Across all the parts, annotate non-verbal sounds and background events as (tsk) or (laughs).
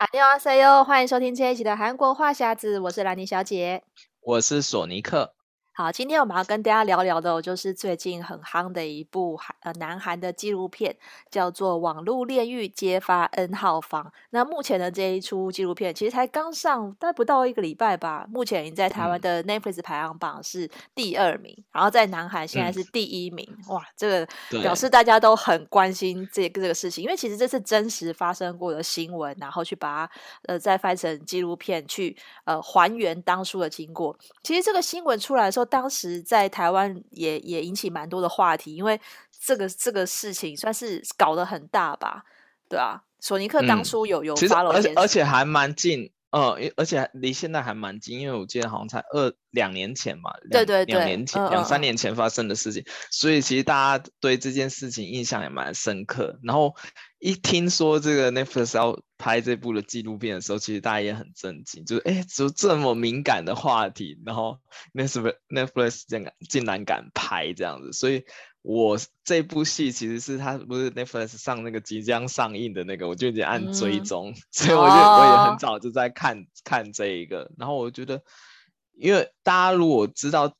안녕하세요，欢迎收听这一期的韩国话匣子，我是兰妮小姐，我是索尼克。 好，今天我们要跟大家聊聊的，就是最近很夯的一部韩呃南韩的纪录片，叫做《网络炼狱揭发 N 号房》。那目前的这一出纪录片，其实才刚上，大概不到一个礼拜吧。目前已经在台湾的 Netflix 排行榜是第二名，嗯、然后在南韩现在是第一名。嗯、哇，这个表示大家都很关心这个这个事情，因为其实这是真实发生过的新闻，然后去把它呃再翻成纪录片去呃还原当初的经过。其实这个新闻出来的时候。当时在台湾也也引起蛮多的话题，因为这个这个事情算是搞得很大吧，对啊，索尼克当初有、嗯、有发了，而且而且还蛮近，呃，而且离现在还蛮近，因为我记得好像才二两年前嘛，对对对，两年前三年前发生的事情，嗯、所以其实大家对这件事情印象也蛮深刻，然后。一听说这个 Netflix 要拍这部的纪录片的时候，其实大家也很震惊，就是哎，就这么敏感的话题，然后 Netflix Netflix 竟然竟然敢拍这样子，所以我这部戏其实是它不是 Netflix 上那个即将上映的那个，我就已经按追踪，嗯、所以我就、哦、我也很早就在看看这一个，然后我觉得，因为大家如果知道。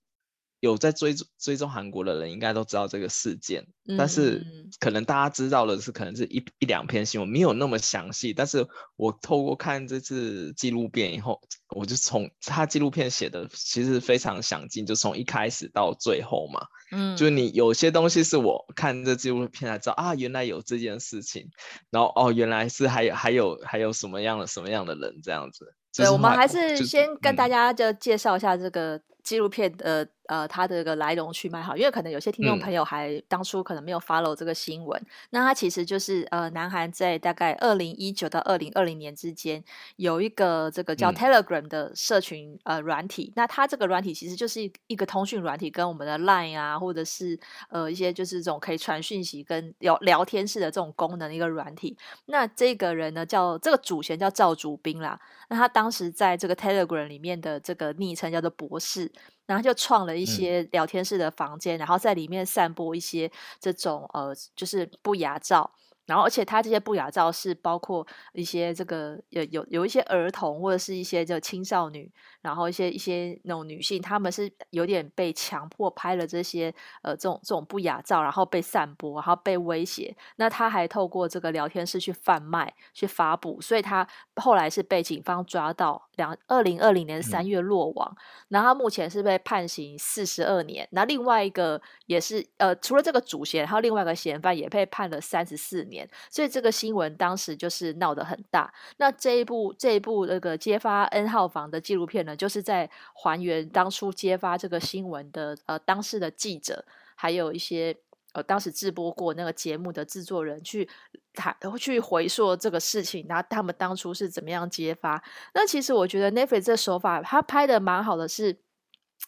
有在追追踪韩国的人，应该都知道这个事件，嗯、但是可能大家知道的是，可能是一一两篇新闻，没有那么详细。但是我透过看这次纪录片以后，我就从他纪录片写的其实非常详尽，就从一开始到最后嘛，嗯，就是你有些东西是我看这纪录片才知道啊，原来有这件事情，然后哦，原来是还有还有还有什么样的什么样的人这样子。对，我们还是先跟大家就介绍一下这个纪录片的。呃，它的这个来龙去脉哈，因为可能有些听众朋友还当初可能没有 follow 这个新闻，嗯、那它其实就是呃，南韩在大概二零一九到二零二零年之间有一个这个叫 Telegram 的社群、嗯、呃软体，那它这个软体其实就是一个通讯软体，跟我们的 Line 啊，或者是呃一些就是这种可以传讯息跟聊聊天式的这种功能的一个软体。那这个人呢叫这个主嫌叫赵主彬啦，那他当时在这个 Telegram 里面的这个昵称叫做博士。然后就创了一些聊天室的房间，嗯、然后在里面散播一些这种呃，就是不雅照。然后，而且他这些不雅照是包括一些这个有有有一些儿童或者是一些就青少女，然后一些一些那种女性，他们是有点被强迫拍了这些呃这种这种不雅照，然后被散播，然后被威胁。那他还透过这个聊天室去贩卖、去发布，所以他后来是被警方抓到，两二零二零年三月落网。嗯、然后他目前是被判刑四十二年。那另外一个也是呃，除了这个主嫌，还有另外一个嫌犯也被判了三十四年。所以这个新闻当时就是闹得很大。那这一部这一部那个揭发 N 号房的纪录片呢，就是在还原当初揭发这个新闻的呃当时的记者，还有一些呃当时直播过那个节目的制作人去谈去回溯这个事情，然后他们当初是怎么样揭发。那其实我觉得 Netflix 这手法他拍的蛮好的是。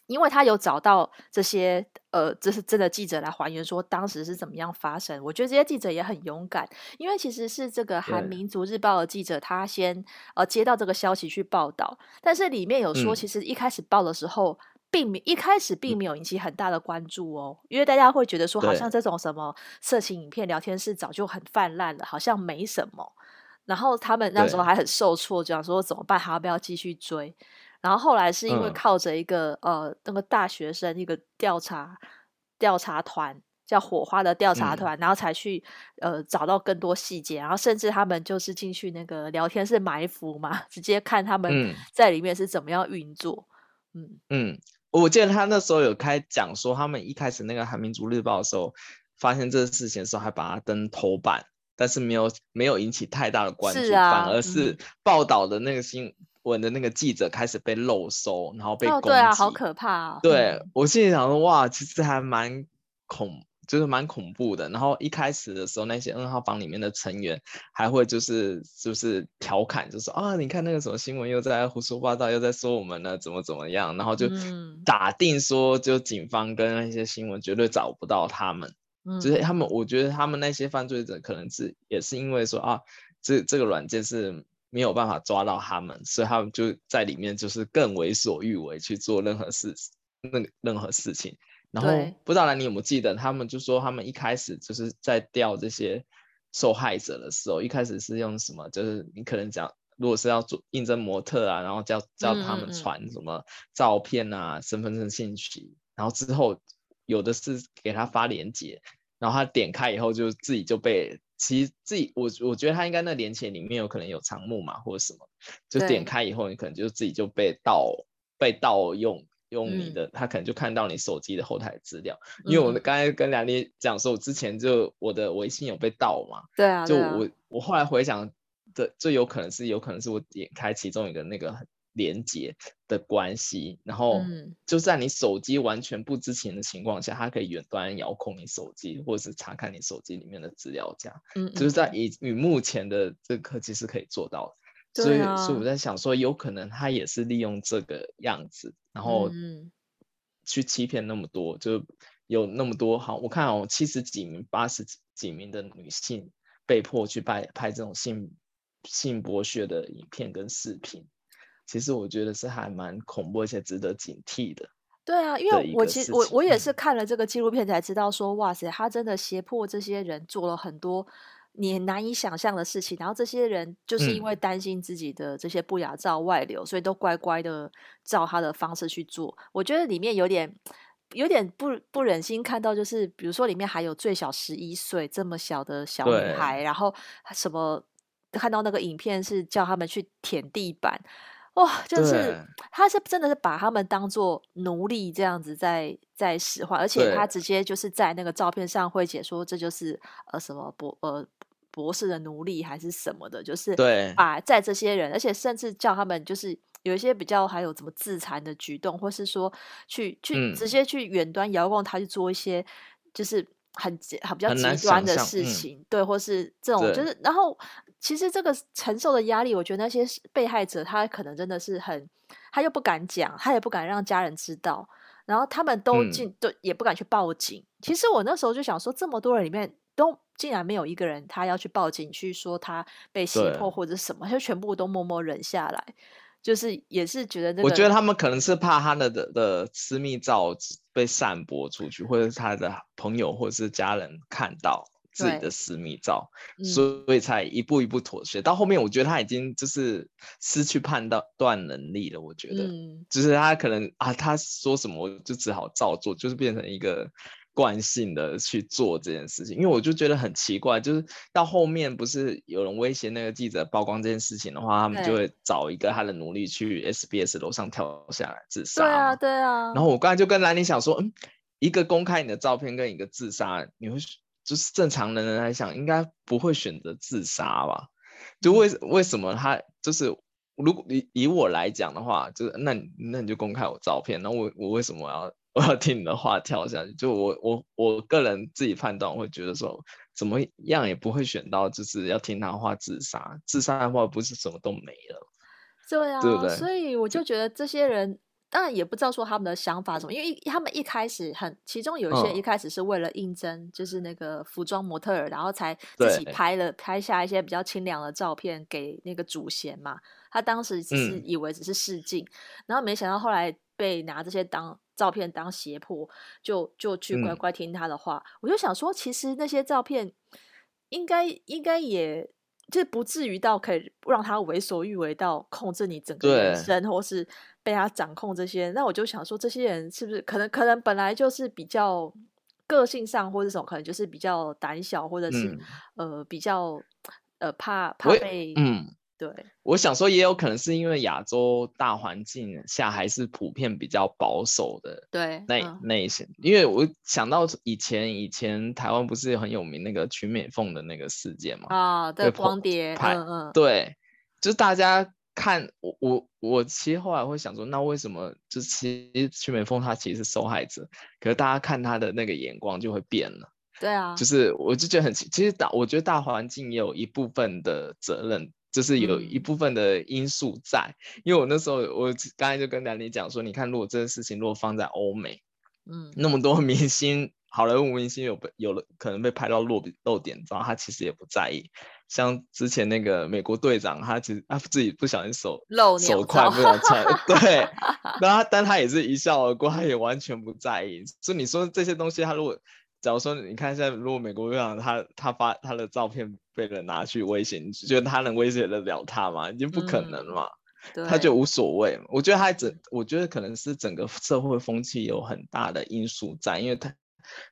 因为他有找到这些呃，这是真的记者来还原说当时是怎么样发生。我觉得这些记者也很勇敢，因为其实是这个韩民族日报的记者，他先呃接到这个消息去报道，但是里面有说，其实一开始报的时候，并没一开始并没有引起很大的关注哦，因为大家会觉得说，好像这种什么色情影片聊天室早就很泛滥了，好像没什么。然后他们那时候还很受挫，就想说怎么办，还要不要继续追？然后后来是因为靠着一个、嗯、呃那个大学生一个调查调查团叫火花的调查团，嗯、然后才去呃找到更多细节，然后甚至他们就是进去那个聊天室埋伏嘛，(laughs) 直接看他们在里面是怎么样运作。嗯嗯，我记得他那时候有开讲说，他们一开始那个韩民族日报的时候，发现这个事情的时候，还把它登头版，但是没有没有引起太大的关注，啊、反而是报道的那个新。嗯我的那个记者开始被漏搜，然后被攻击。哦，对啊，好可怕啊！对、嗯、我心里想说，哇，其实还蛮恐，就是蛮恐怖的。然后一开始的时候，那些 N 号房里面的成员还会就是就是调侃，就说啊，你看那个什么新闻又在胡说八道，又在说我们呢，怎么怎么样，然后就打定说，就警方跟那些新闻绝对找不到他们。嗯，就是他们，我觉得他们那些犯罪者可能是也是因为说啊，这这个软件是。没有办法抓到他们，所以他们就在里面就是更为所欲为去做任何事，那任何事情。然后不知道你有没有记得，他们就说他们一开始就是在调这些受害者的时候，一开始是用什么？就是你可能讲如果是要做应征模特啊，然后叫叫他们传什么照片啊、嗯嗯身份证信息，然后之后有的是给他发链接，然后他点开以后就自己就被，其实自己我我觉得他应该那链接里面有可能有藏木马或者什么，就点开以后你可能就自己就被盗被盗用。用你的，他可能就看到你手机的后台资料，嗯、因为我刚才跟梁丽讲说，我之前就我的微信有被盗嘛，对啊，就我我后来回想的，最有可能是有可能是我点开其中一个那个连接的关系，然后就在你手机完全不知情的情况下，它可以远端遥控你手机，或者是查看你手机里面的资料夹，嗯，就是在以与目前的这个科技是可以做到的。所以，所以我在想说，有可能他也是利用这个样子，然后去欺骗那么多，就有那么多好，我看哦，七十几名、八十几名的女性被迫去拍拍这种性性剥削的影片跟视频，其实我觉得是还蛮恐怖，而且值得警惕的。对啊，因为我其实我我也是看了这个纪录片才知道说，哇塞，他真的胁迫这些人做了很多。你难以想象的事情，然后这些人就是因为担心自己的这些不雅照外流，嗯、所以都乖乖的照他的方式去做。我觉得里面有点有点不不忍心看到，就是比如说里面还有最小十一岁这么小的小女孩，然后什么看到那个影片是叫他们去舔地板，哇，就是他是真的是把他们当做奴隶这样子在在使唤，而且他直接就是在那个照片上会解说这就是呃什么博呃。博士的奴隶还是什么的，就是对。把在这些人，而且甚至叫他们就是有一些比较还有怎么自残的举动，或是说去去直接去远端遥控他去做一些就是很很比较极端的事情，嗯、对，或是这种就是，然后其实这个承受的压力，我觉得那些被害者他可能真的是很，他又不敢讲，他也不敢让家人知道，然后他们都进都、嗯、也不敢去报警。其实我那时候就想说，这么多人里面。都竟然没有一个人，他要去报警去说他被胁迫或者什么，他就全部都默默忍下来，就是也是觉得那个。我觉得他们可能是怕他的的的私密照被散播出去，或者是他的朋友或者是家人看到自己的私密照，所以才一步一步妥协。到后面，我觉得他已经就是失去判断能力了。我觉得，嗯，就是他可能啊，他说什么我就只好照做，就是变成一个。惯性的去做这件事情，因为我就觉得很奇怪，就是到后面不是有人威胁那个记者曝光这件事情的话，他们就会找一个他的奴隶去 SBS 楼上跳下来自杀。对啊，对啊。然后我刚才就跟兰妮想说，嗯，一个公开你的照片跟一个自杀，你会就是正常的人来想，应该不会选择自杀吧？就为为什么他就是如果以以我来讲的话，就是那那你就公开我照片，那我我为什么要？我要听你的话跳下去，就我我我个人自己判断，我会觉得说怎么样也不会选到，就是要听他话自杀，自杀的话不是什么都没了，对啊，对不对？所以我就觉得这些人当然也不知道说他们的想法什么，因为他们一开始很，其中有一些一开始是为了应征，嗯、就是那个服装模特儿，然后才自己拍了拍下一些比较清凉的照片给那个主嫌嘛。他当时只是以为只是试镜，嗯、然后没想到后来被拿这些当。照片当胁迫，就就去乖乖听他的话。嗯、我就想说，其实那些照片应该应该也就不至于到可以让他为所欲为到控制你整个人生，或是被他掌控这些。那我就想说，这些人是不是可能可能本来就是比较个性上或者什么，可能就是比较胆小，或者是、嗯、呃比较呃怕怕被嗯。对，我想说也有可能是因为亚洲大环境下还是普遍比较保守的，对，那、嗯、那一些，因为我想到以前以前台湾不是很有名那个曲美凤的那个事件嘛？啊、哦，对，光碟，嗯嗯，对，就是大家看我我我其实后来会想说，那为什么就其实曲美凤她其实是受害者，可是大家看她的那个眼光就会变了，对啊，就是我就觉得很其实大，我觉得大环境也有一部分的责任。就是有一部分的因素在，嗯、因为我那时候我刚才就跟兰妮讲说，你看如果这件事情如果放在欧美，嗯，那么多 (laughs) 明星，好莱坞明星有被有了可能被拍到露露点，然后他其实也不在意。像之前那个美国队长，他其实他自己不小心手露手快不小心，对，(laughs) 然后但他也是一笑而过，他也完全不在意。所以你说这些东西，他如果假如说你看一下，如果美国队长他他发他的照片被人拿去威胁，你觉得他能威胁得了他吗？已经不可能嘛，嗯、他就无所谓。我觉得他整，我觉得可能是整个社会风气有很大的因素在，因为他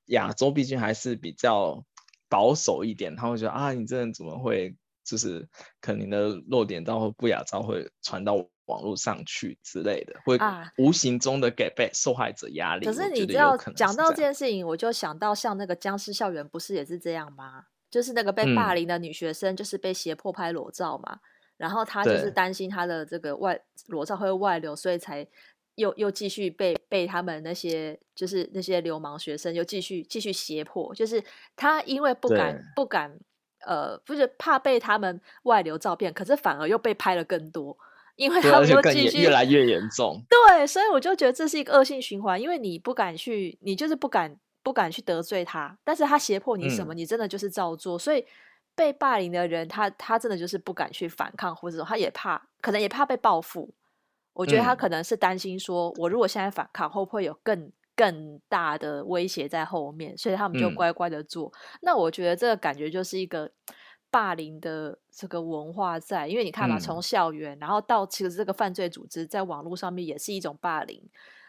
亚洲毕竟还是比较保守一点，他会觉得啊，你这人怎么会就是可能你的弱点照或不雅照会传到网络上去之类的，会无形中的给被受害者压力。可是你知道，讲到这件事情，我就想到像那个僵尸校园，不是也是这样吗？就是那个被霸凌的女学生，就是被胁迫拍裸照嘛，嗯、然后她就是担心她的这个外裸照会外流，所以才又又继续被被他们那些就是那些流氓学生又继续继续胁迫，就是她因为不敢不敢呃，不是怕被他们外流照片，可是反而又被拍了更多。因为他们就继续越来越严重，对，所以我就觉得这是一个恶性循环。因为你不敢去，你就是不敢不敢去得罪他，但是他胁迫你什么，嗯、你真的就是照做。所以被霸凌的人，他他真的就是不敢去反抗，或者他也怕，可能也怕被报复。我觉得他可能是担心说，我如果现在反抗，会不会有更更大的威胁在后面？所以他们就乖乖的做。嗯、那我觉得这个感觉就是一个。霸凌的这个文化在，因为你看嘛，从校园，嗯、然后到其实这个犯罪组织在网络上面也是一种霸凌，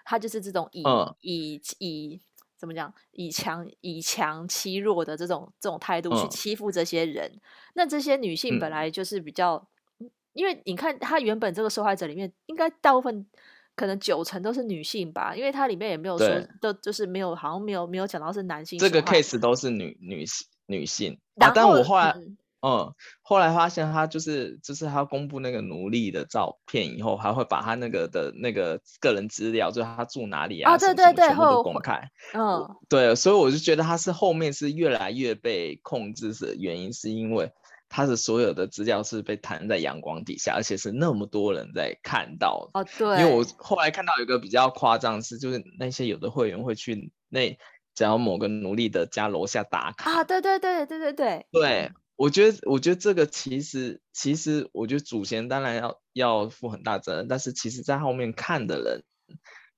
它就是这种以、嗯、以以怎么讲，以强以强欺弱的这种这种态度去欺负这些人。嗯、那这些女性本来就是比较，嗯、因为你看，她原本这个受害者里面，应该大部分可能九成都是女性吧，因为它里面也没有说，对。都就是没有，好像没有没有讲到是男性。这个 case 都是女女性女性，但我后来。嗯嗯，后来发现他就是就是他公布那个奴隶的照片以后，还会把他那个的那个个人资料，就是他住哪里啊，哦、对对对，全部都公开。嗯，对，所以我就觉得他是后面是越来越被控制的原因，是因为他的所有的资料是被摊在阳光底下，而且是那么多人在看到。哦，对。因为我后来看到有一个比较夸张的是，就是那些有的会员会去那只要某个奴隶的家楼下打卡。啊，对对对对对对。对。我觉得，我觉得这个其实，其实我觉得祖先当然要要负很大责任，但是其实，在后面看的人，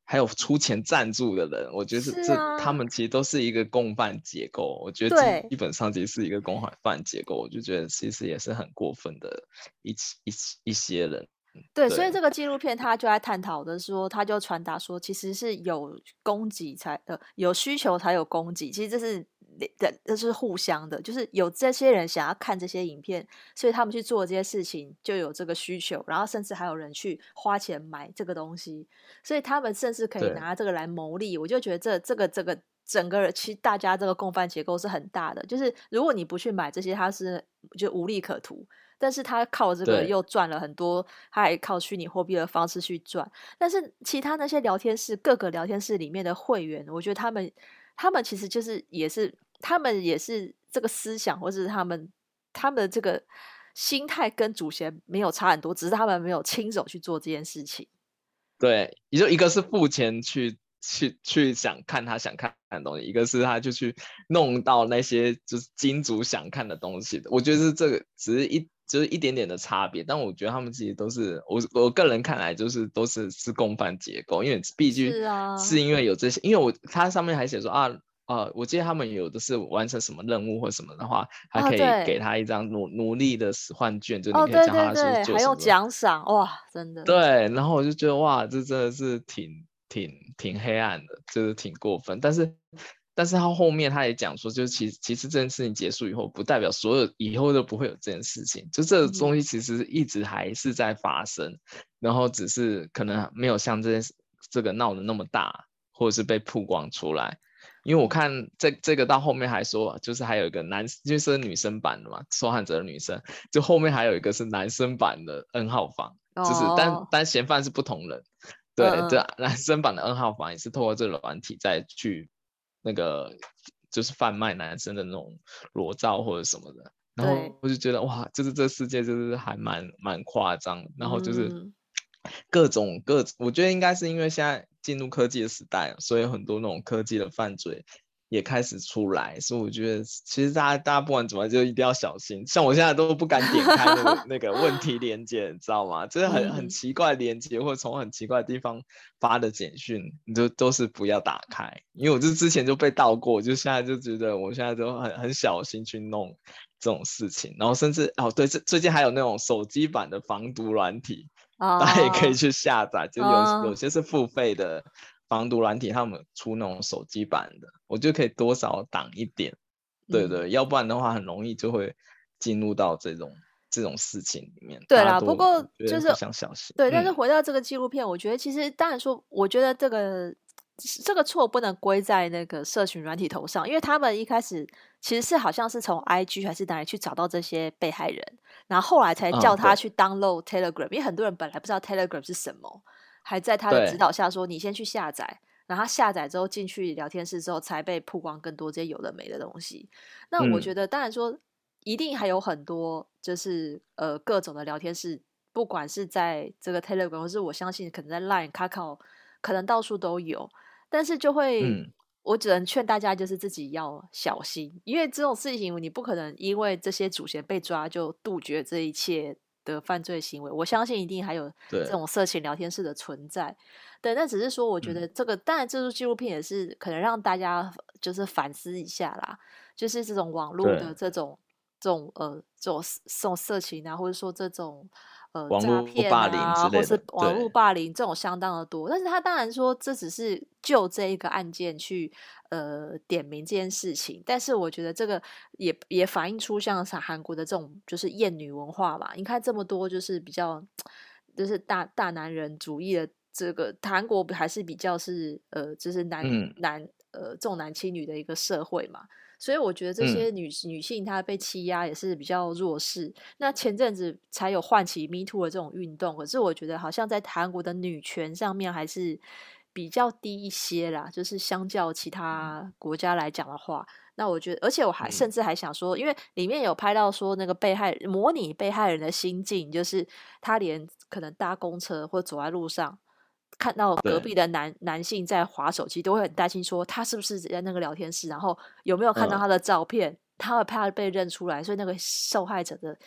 还有出钱赞助的人，我觉得这、啊、他们其实都是一个共犯结构。我觉得基本上其实是一个共犯结构，我就觉得其实也是很过分的一一一些人。对，对所以这个纪录片他就在探讨的说，他就传达说，其实是有供给才呃有需求才有供给，其实这是。的这是互相的，就是有这些人想要看这些影片，所以他们去做这些事情就有这个需求，然后甚至还有人去花钱买这个东西，所以他们甚至可以拿这个来牟利。我就觉得这这个这个整个其实大家这个共犯结构是很大的，就是如果你不去买这些，他是就无利可图，但是他靠这个又赚了很多，他还靠虚拟货币的方式去赚。但是其他那些聊天室各个聊天室里面的会员，我觉得他们他们其实就是也是。他们也是这个思想，或者是他们他们的这个心态跟祖先没有差很多，只是他们没有亲手去做这件事情。对，也就一个是付钱去去去想看他想看的东西，一个是他就去弄到那些就是金主想看的东西的。我觉得是这个只是一就是一点点的差别，但我觉得他们其实都是我我个人看来就是都是是共犯结构，因为毕竟是因为有这些，啊、因为我他上面还写说啊。呃，我记得他们有的是完成什么任务或什么的话，还可以给他一张奴奴隶的使唤卷，就你可以叫他说就还有奖赏哇，真的。对，然后我就觉得哇，这真的是挺挺挺黑暗的，就是挺过分。但是，但是他后面他也讲说，就是其实其实这件事情结束以后，不代表所有以后都不会有这件事情，就这个东西其实一直还是在发生，嗯、然后只是可能没有像这件事这个闹得那么大，或者是被曝光出来。因为我看这这个到后面还说，就是还有一个男，就是女生版的嘛，受害者的女生，就后面还有一个是男生版的 N 号房，哦、就是但但嫌犯是不同人，对，这、嗯、男生版的 N 号房也是透过这个软体再去那个就是贩卖男生的那种裸照或者什么的，然后我就觉得哇，就是这世界就是还蛮蛮夸张，然后就是各种各，我觉得应该是因为现在。进入科技的时代，所以很多那种科技的犯罪，也开始出来，所以我觉得其实大家大家不管怎么就一定要小心。像我现在都不敢点开那个 (laughs) 那个问题连接，你知道吗？就是很很奇怪的连接，或者从很奇怪的地方发的简讯，你就都是不要打开。因为我就之前就被盗过，就现在就觉得我现在都很很小心去弄这种事情。然后甚至哦对，最最近还有那种手机版的防毒软体，大家也可以去下载，就有有些是付费的。防毒软体，他们出那种手机版的，我就可以多少挡一点，对对，嗯、要不然的话很容易就会进入到这种这种事情里面。对啦，不过就是想小心。对，但是回到这个纪录片，嗯、我觉得其实当然说，我觉得这个这个错不能归在那个社群软体头上，因为他们一开始其实是好像是从 IG 还是哪里去找到这些被害人，然后后来才叫他去 download Telegram，、嗯、因为很多人本来不知道 Telegram 是什么。还在他的指导下说：“你先去下载。”然后他下载之后进去聊天室之后，才被曝光更多这些有的没的东西。那我觉得，当然说一定还有很多，就是呃各种的聊天室，不管是在这个 Telegram，或是我相信可能在 Line、Kakao，可能到处都有。但是就会，嗯、我只能劝大家就是自己要小心，因为这种事情你不可能因为这些主嫌被抓就杜绝这一切。的犯罪行为，我相信一定还有这种色情聊天室的存在。对，那只是说，我觉得这个，嗯、当然这部纪录片也是可能让大家就是反思一下啦，就是这种网络的这种这种呃这种这种色情啊，或者说这种。呃，诈骗啊，或是网络霸凌这种相当的多，但是他当然说这只是就这一个案件去呃点名这件事情，但是我觉得这个也也反映出像是韩国的这种就是厌女文化吧。你看这么多就是比较就是大大男人主义的这个韩国还是比较是呃就是男、嗯、男呃重男轻女的一个社会嘛。所以我觉得这些女、嗯、女性她被欺压也是比较弱势。那前阵子才有唤起 Me Too 的这种运动，可是我觉得好像在韩国的女权上面还是比较低一些啦。就是相较其他国家来讲的话，那我觉得，而且我还甚至还想说，因为里面有拍到说那个被害模拟被害人的心境，就是他连可能搭公车或走在路上。看到隔壁的男男性在划手机，都会很担心，说他是不是在那个聊天室，然后有没有看到他的照片，嗯、他会怕被认出来，所以那个受害者的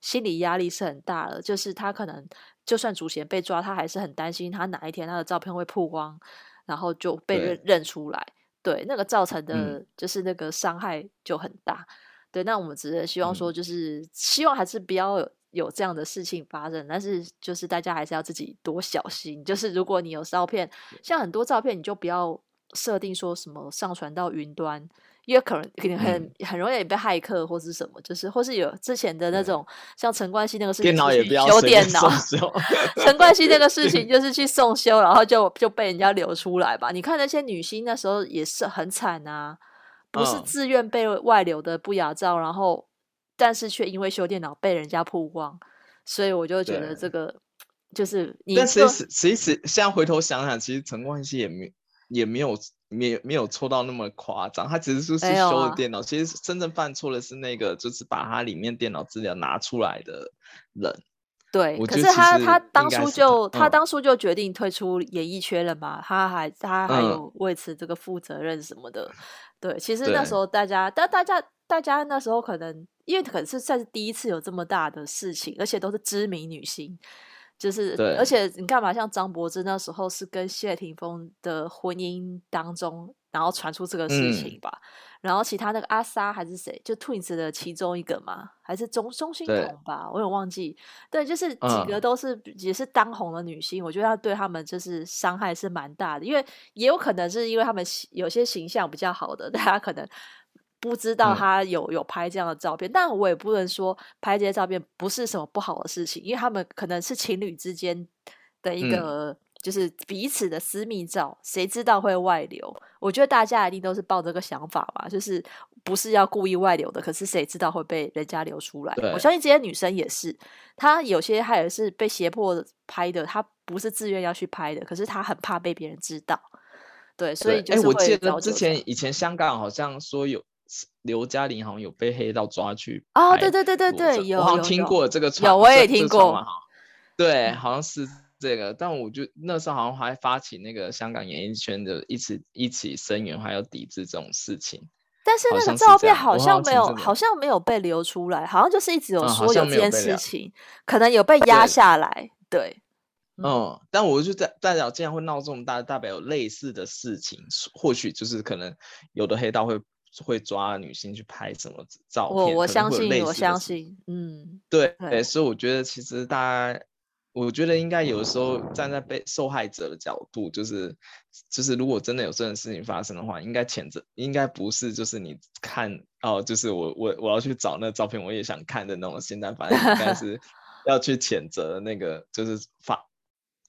心理压力是很大的。就是他可能就算主嫌被抓，他还是很担心他哪一天他的照片会曝光，然后就被认认出来。对，那个造成的就是那个伤害就很大。嗯、对，那我们只是希望说，就是、嗯、希望还是不要有。这样的事情发生，但是就是大家还是要自己多小心。就是如果你有照片，像很多照片，你就不要设定说什么上传到云端，因为可能可能很、嗯、很容易被骇客或是什么，就是或是有之前的那种、嗯、像陈冠希那个事情，电脑也不要修电脑。陈冠希那个事情 (laughs) 就是去送修，然后就就被人家流出来吧。你看那些女星那时候也是很惨啊，不是自愿被外流的不雅照，然后。但是却因为修电脑被人家曝光，所以我就觉得这个就是你。但其实其实现在回头想想，其实陈冠希也没也没有没没有错到那么夸张，他只是说是修了电脑。其实真正犯错的是那个，就是把他里面电脑资料拿出来的人。对，可是他他当初就他，他当初就决定退出演艺圈了嘛，嗯、他还他还有为此这个负责任什么的。嗯、对，其实那时候大家，但大家大家那时候可能。因为可能是算是第一次有这么大的事情，而且都是知名女星，就是，而且你干嘛，像张柏芝那时候是跟谢霆锋的婚姻当中，然后传出这个事情吧，嗯、然后其他那个阿 Sa 还是谁，就 Twins 的其中一个嘛，还是钟钟欣桐吧，我有忘记，对，就是几个都是、嗯、也是当红的女星，我觉得他对他们就是伤害是蛮大的，因为也有可能是因为他们有些形象比较好的，大家可能。不知道他有有拍这样的照片，嗯、但我也不能说拍这些照片不是什么不好的事情，因为他们可能是情侣之间的一个，就是彼此的私密照，谁、嗯、知道会外流？我觉得大家一定都是抱这个想法吧，就是不是要故意外流的，可是谁知道会被人家流出来？我相信这些女生也是，她有些她也是被胁迫拍的，她不是自愿要去拍的，可是她很怕被别人知道。对，所以就是我记得之前以前香港好像说有。刘嘉玲好像有被黑道抓去哦，对对对对对，有，我好像听过这个传，有我也听过，对，好像是这个，但我就那时候好像还发起那个香港演艺圈的一起一起声援，还有抵制这种事情。但是那个照片好像没有，好像，好像没有被流出来，好像就是一直有说有这件事情，嗯、可能有被 (laughs) 压下来。对，对嗯，嗯，但我就在代表，既然会闹这么大，代表有类似的事情，或许就是可能有的黑道会。会抓女性去拍什么照片？我我相信，我相信，嗯，对对，所以我觉得其实大家，我觉得应该有时候站在被受害者的角度，就是就是如果真的有这种事情发生的话，应该谴责，应该不是就是你看哦，就是我我我要去找那照片，我也想看的那种心态，反正应该 (laughs) 是要去谴责那个就是发。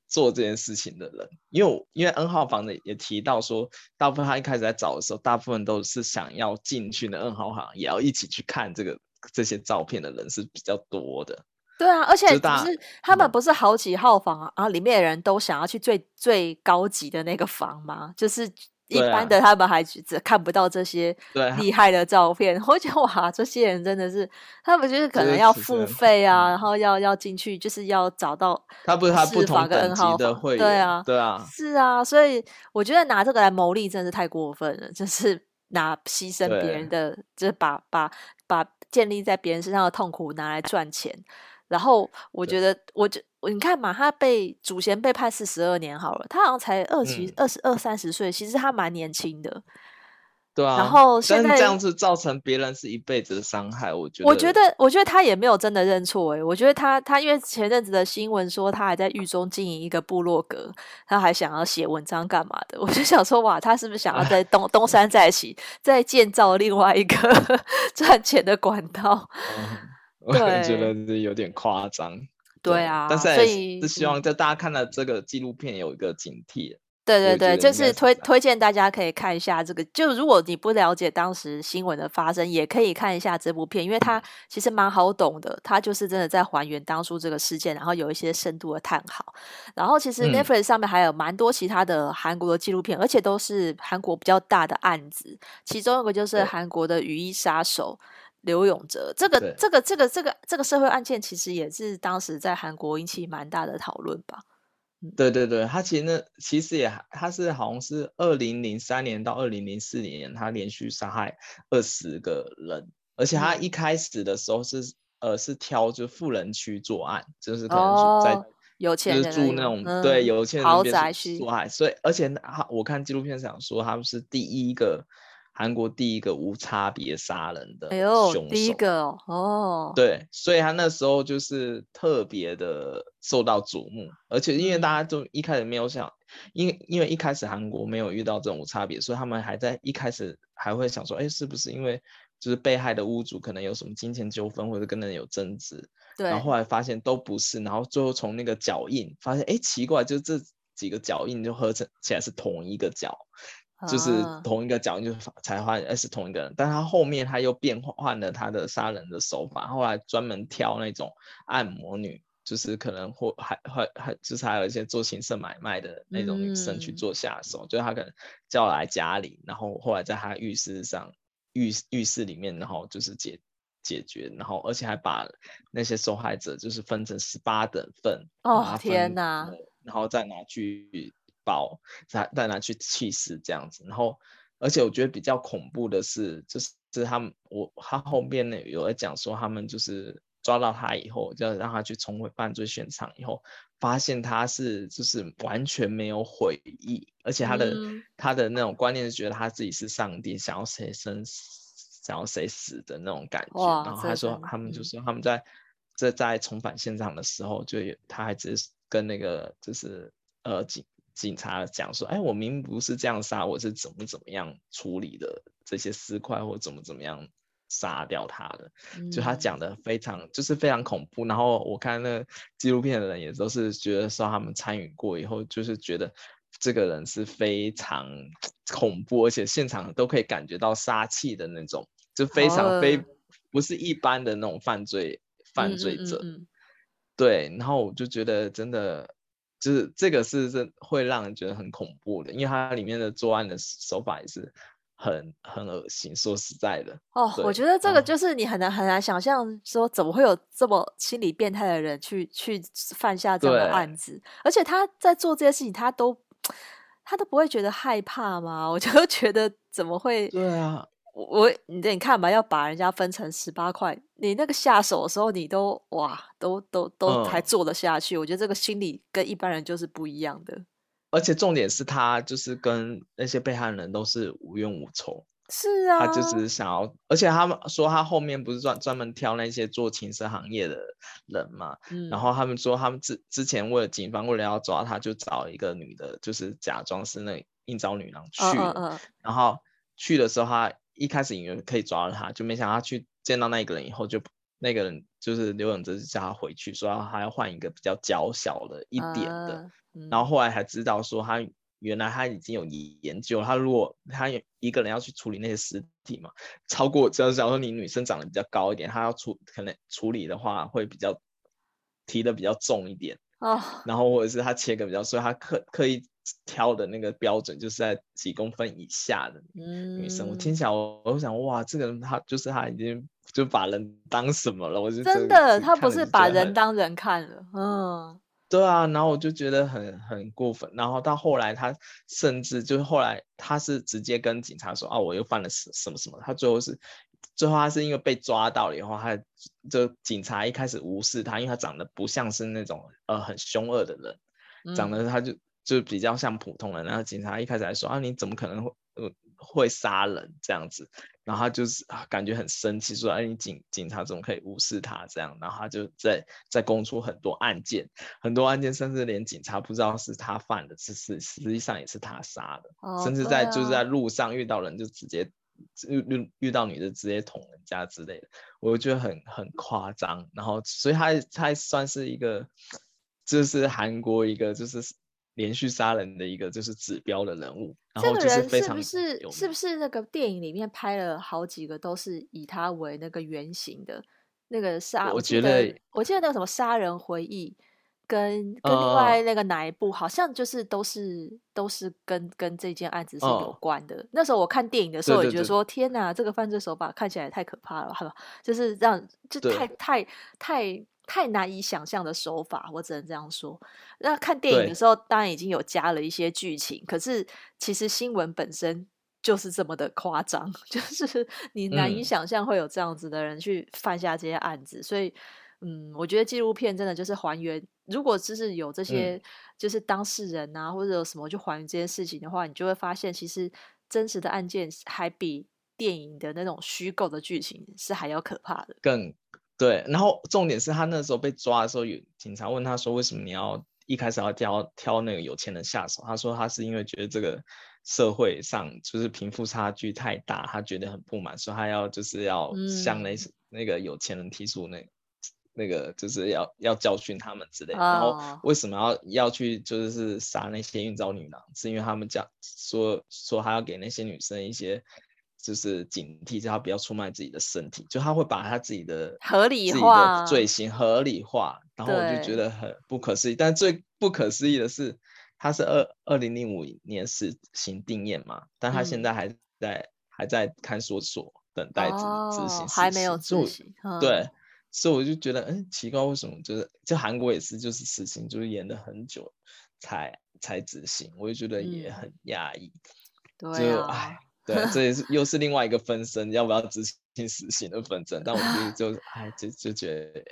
做这件事情的人，因为因为 N 号房的也提到说，大部分他一开始在找的时候，大部分都是想要进去的 N 号房，也要一起去看这个这些照片的人是比较多的。对啊，而且不是他们不是好几号房啊，里面的人都想要去最最高级的那个房吗？就是。一般的他们还只看不到这些厉害的照片，啊、(laughs) 我觉得哇，这些人真的是，他们就是可能要付费啊，嗯、然后要要进去，就是要找到他不是他不同等级的会员，对啊，对啊，是啊，所以我觉得拿这个来牟利真的是太过分了，(laughs) 就是拿牺牲别人的，就是把把把建立在别人身上的痛苦拿来赚钱。然后我觉得，我就你看嘛，他被祖先被判四十二年好了，他好像才二十二十二三十岁，其实他蛮年轻的。对啊。然后现在这样子造成别人是一辈子的伤害，我觉得。我觉得，我觉得他也没有真的认错诶、欸，我觉得他他因为前阵子的新闻说他还在狱中经营一个部落格，他还想要写文章干嘛的，我就想说哇，他是不是想要在东东山再起，再建造另外一个 (laughs) 赚钱的管道？嗯 (laughs) 我觉得是有点夸张，对啊，但是是希望在大家看了这个纪录片有一个警惕。对对对，就是推推荐大家可以看一下这个，就如果你不了解当时新闻的发生，也可以看一下这部片，因为它其实蛮好懂的，它就是真的在还原当初这个事件，然后有一些深度的探讨。然后其实 Netflix 上面还有蛮多其他的韩国的纪录片，嗯、而且都是韩国比较大的案子，其中一个就是韩国的雨衣杀手。刘永哲，这个这个这个这个这个社会案件，其实也是当时在韩国引起蛮大的讨论吧。对对对，他其实那其实也他是好像是二零零三年到二零零四年，他连续杀害二十个人，而且他一开始的时候是、嗯、呃是挑就富人区作案，就是可能在、哦、有钱人住那种、嗯、对有钱人豪宅区作案，所以而且他我看纪录片上说他们是第一个。韩国第一个无差别杀人的凶手，第一个哦，对，所以他那时候就是特别的受到瞩目，而且因为大家就一开始没有想，因为因为一开始韩国没有遇到这种无差别，所以他们还在一开始还会想说，哎，是不是因为就是被害的屋主可能有什么金钱纠纷或者跟人有争执？对，然后后来发现都不是，然后最后从那个脚印发现，哎，奇怪，就这几个脚印就合成起来是同一个脚。就是同一个脚印，就才发现是同一个人，但他后面他又变换了他的杀人的手法，后来专门挑那种按摩女，就是可能或还还还就是还有一些做情色买卖的那种女生去做下手，嗯、就是他可能叫来家里，然后后来在他浴室上浴浴室里面，然后就是解解决，然后而且还把那些受害者就是分成十八等份哦天哪，然后再拿去。包再再拿去气死这样子，然后而且我觉得比较恐怖的是，就是他们我他后面呢有在讲说，他们就是抓到他以后，就要让他去重回犯罪现场以后，发现他是就是完全没有悔意，而且他的、嗯、他的那种观念是觉得他自己是上帝，想要谁生想要谁死的那种感觉。然后他说他们就是他们在这在重返现场的时候，就有他还只是跟那个就是呃警。警察讲说：“哎，我明明不是这样杀，我是怎么怎么样处理的这些尸块，或怎么怎么样杀掉他的。嗯”就他讲的非常，就是非常恐怖。然后我看那纪录片的人也都是觉得说，他们参与过以后，就是觉得这个人是非常恐怖，而且现场都可以感觉到杀气的那种，就非常非不是一般的那种犯罪犯罪者。嗯嗯嗯嗯对，然后我就觉得真的。就是这个是是会让人觉得很恐怖的，因为它里面的作案的手法也是很很恶心。说实在的，哦，我觉得这个就是你很难很难想象，说怎么会有这么心理变态的人去去犯下这样的案子，而且他在做这些事情，他都 (tsk) 他都不会觉得害怕吗？我就 (laughs) 觉得怎么会？对啊。我你你看吧，要把人家分成十八块，你那个下手的时候，你都哇，都都都还做得下去。嗯。我觉得这个心理跟一般人就是不一样的。而且重点是他就是跟那些被害人都是无冤无仇。是啊，他就只是想要，而且他们说他后面不是专专门挑那些做情色行业的人嘛，嗯，然后他们说他们之之前为了警方为了要抓他，就找一个女的，就是假装是那应召女郎去，嗯嗯，然后去的时候他。一开始以为可以抓到他，就没想到他去见到那个人以后，就那个人就是刘永哲，就叫他回去，说他要换一个比较娇小的一点的。Uh, 嗯、然后后来才知道说，他原来他已经有研究，他如果他一个人要去处理那些尸体嘛，超过就是假如说你女生长得比较高一点，他要处可能处理的话会比较提的比较重一点。哦、oh.，然后或者是他切个比较，碎他刻刻意挑的那个标准就是在几公分以下的女生。Mm. 我听起来我我想哇，这个人他就是他已经就把人当什么了？我就真的，他不是把人当人看了。嗯，对啊，然后我就觉得很很过分。然后到后来，他甚至就是后来他是直接跟警察说啊，我又犯了什什么什么。他最后是。最后他是因为被抓到了以后，他就警察一开始无视他，因为他长得不像是那种呃很凶恶的人，嗯、长得他就就比较像普通人。然后警察一开始还说啊，你怎么可能会呃会杀人这样子？然后他就是啊感觉很生气，说哎、啊、你警警察怎么可以无视他这样？然后他就在在供出很多案件，很多案件甚至连警察不知道是他犯的，是是实际上也是他杀的，哦、甚至在、啊、就是在路上遇到人就直接。遇遇遇到女的直接捅人家之类的，我觉得很很夸张。然后，所以他他算是一个，就是韩国一个就是连续杀人的一个就是指标的人物。然后就是非常这个人是不是是不是那个电影里面拍了好几个都是以他为那个原型的那个杀？我觉得我记得那个什么杀人回忆。跟跟另外那个哪一部，好像就是都是都是跟跟这件案子是有关的。那时候我看电影的时候，也觉得说天哪，这个犯罪手法看起来太可怕了，好吧？就是让就太太太太难以想象的手法，我只能这样说。那看电影的时候，当然已经有加了一些剧情，可是其实新闻本身就是这么的夸张，(laughs) 就是你难以想象会有这样子的人去犯下这些案子，所以。嗯，我觉得纪录片真的就是还原。如果就是有这些，就是当事人啊，嗯、或者有什么去还原这件事情的话，你就会发现，其实真实的案件还比电影的那种虚构的剧情是还要可怕的。更对，然后重点是他那时候被抓的时候，有警察问他说：“为什么你要一开始要挑挑那个有钱人下手？”他说：“他是因为觉得这个社会上就是贫富差距太大，他觉得很不满，所以他要就是要向那、嗯、那个有钱人提出那。”那个就是要要教训他们之类的，然后为什么要要去就是杀那些应召女郎？是因为他们讲说说他要给那些女生一些就是警惕，叫他不要出卖自己的身体，就他会把他自己的合理化罪行合理化，然后我就觉得很不可思议。但最不可思议的是，他是二二零零五年死刑定谳嘛，但他现在还在、嗯、还在看守所等待执执行、哦，还没有执行，对。所以我就觉得，嗯，奇怪，为什么就是就韩国也是，就是死刑就是演了很久才才执行，我就觉得也很压抑。嗯、对啊，哎，对，这也是又是另外一个分身，要不要执行死刑的分身。但我觉得就，哎，就就觉得。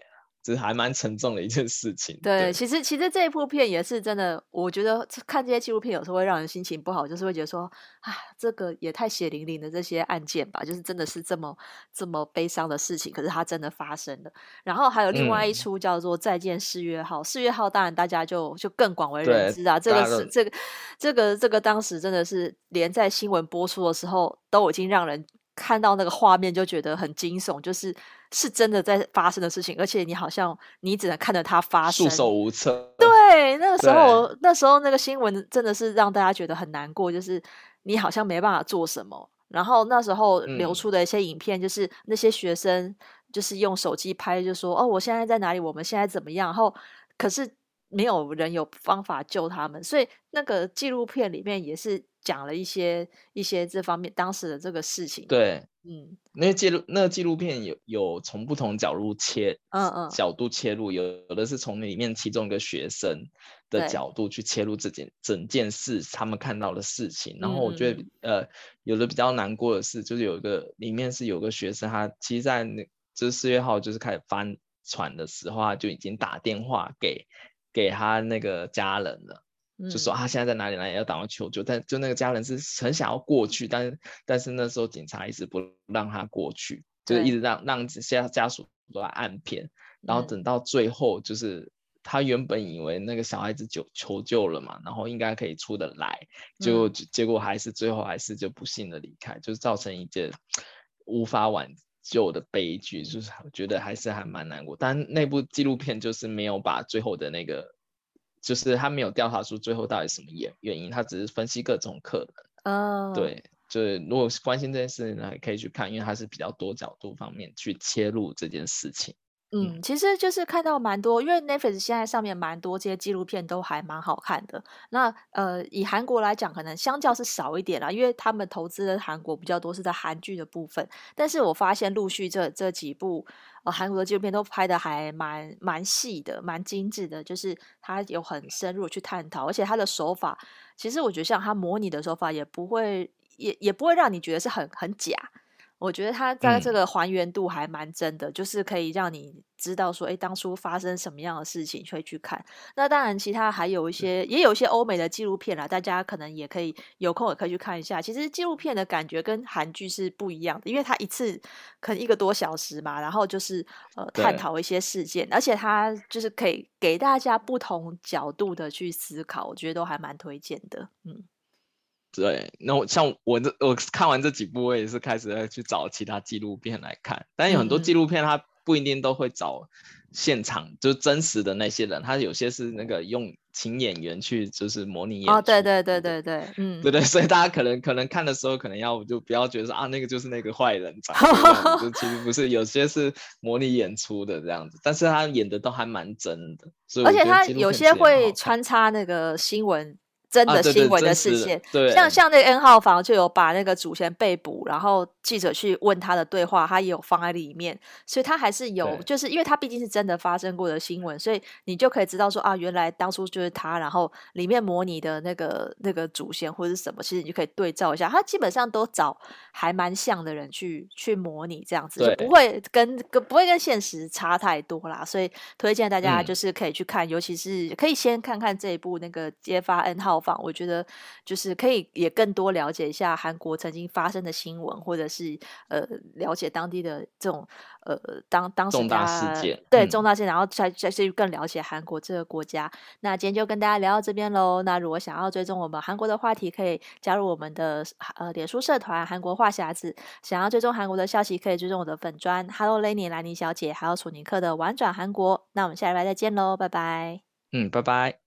是还蛮沉重的一件事情。对，对其实其实这一部片也是真的，我觉得看这些纪录片有时候会让人心情不好，就是会觉得说，啊，这个也太血淋淋的这些案件吧，就是真的是这么这么悲伤的事情，可是它真的发生了。然后还有另外一出叫做《再见四月号》，四月号当然大家就就更广为人知啊，这个是这个这个这个当时真的是连在新闻播出的时候都已经让人。看到那个画面就觉得很惊悚，就是是真的在发生的事情，而且你好像你只能看着它发生，束手无策。对，那个时候，那时候那个新闻真的是让大家觉得很难过，就是你好像没办法做什么。然后那时候流出的一些影片，就是那些学生就是用手机拍，就说、嗯、哦，我现在在哪里？我们现在怎么样？然后可是没有人有方法救他们，所以那个纪录片里面也是。讲了一些一些这方面当时的这个事情。对，嗯，那记录那个纪录片有有从不同角度切，嗯嗯，角度切入，有有的是从里面其中一个学生的角度去切入这件整件事他们看到的事情。然后我觉得，嗯、呃，有的比较难过的是，就是有一个里面是有个学生，他其实在那就是四月号就是开始翻船的时候，他就已经打电话给给他那个家人了。就说他现在在哪里，哪里要打电话求救，但就那个家人是很想要过去，但是但是那时候警察一直不让他过去，就是一直让让家家属都在按片，然后等到最后，就是他原本以为那个小孩子求求救了嘛，然后应该可以出得来，结果结果还是最后还是就不幸的离开，就是造成一件无法挽救的悲剧，就是我觉得还是还蛮难过，但那部纪录片就是没有把最后的那个。就是他没有调查出最后到底什么原原因，他只是分析各种可能。哦，对，就是如果关心这件事情呢，可以去看，因为他是比较多角度方面去切入这件事情。嗯，其实就是看到蛮多，因为 Netflix 现在上面蛮多这些纪录片都还蛮好看的。那呃，以韩国来讲，可能相较是少一点啦，因为他们投资的韩国比较多是在韩剧的部分。但是我发现陆续这这几部呃韩国的纪录片都拍的还蛮蛮细的，蛮精致的，就是它有很深入去探讨，而且它的手法，其实我觉得像它模拟的手法也不会也也不会让你觉得是很很假。我觉得它在这个还原度还蛮真的，嗯，就是可以让你知道说，哎，当初发生什么样的事情，会去看。那当然，其他还有一些，也有一些欧美的纪录片啦，大家可能也可以有空也可以去看一下。其实纪录片的感觉跟韩剧是不一样的，因为它一次可能一个多小时嘛，然后就是呃探讨一些事件，而且它就是可以给大家不同角度的去思考，我觉得都还蛮推荐的，嗯。对，那我像我这我看完这几部，我也是开始要去找其他纪录片来看。但有很多纪录片，它不一定都会找现场，嗯、就是真实的那些人，他有些是那个用请演员去就是模拟演。哦，对对对对对，嗯，对对，所以大家可能可能看的时候，可能要就不要觉得说啊，那个就是那个坏人长，就其实不是，有些是模拟演出的这样子，但是他演的都还蛮真的，所以而且他有些会穿插那个新闻。真的新闻的事件，啊、对对。像像那个 N 号房就有把那个祖先被捕，然后记者去问他的对话，他也有放在里面，所以他还是有，就是因为他毕竟是真的发生过的新闻，所以你就可以知道说啊，原来当初就是他，然后里面模拟的那个那个祖先或者是什么，其实你就可以对照一下，他基本上都找还蛮像的人去去模拟这样子，就不会跟跟不会跟现实差太多啦，所以推荐大家就是可以去看，嗯、尤其是可以先看看这一部那个揭发 N 号。我觉得就是可以也更多了解一下韩国曾经发生的新闻，或者是呃了解当地的这种呃当当时重大事件，对、嗯、重大事件，然后再再去更了解韩国这个国家。那今天就跟大家聊到这边喽。那如果想要追踪我们韩国的话题，可以加入我们的呃脸书社团“韩国话匣子”。想要追踪韩国的消息，可以追踪我的粉专 “Hello Lenny 兰妮小姐”，还有楚尼克的玩转韩国。那我们下礼拜再见喽，拜拜。嗯，拜拜。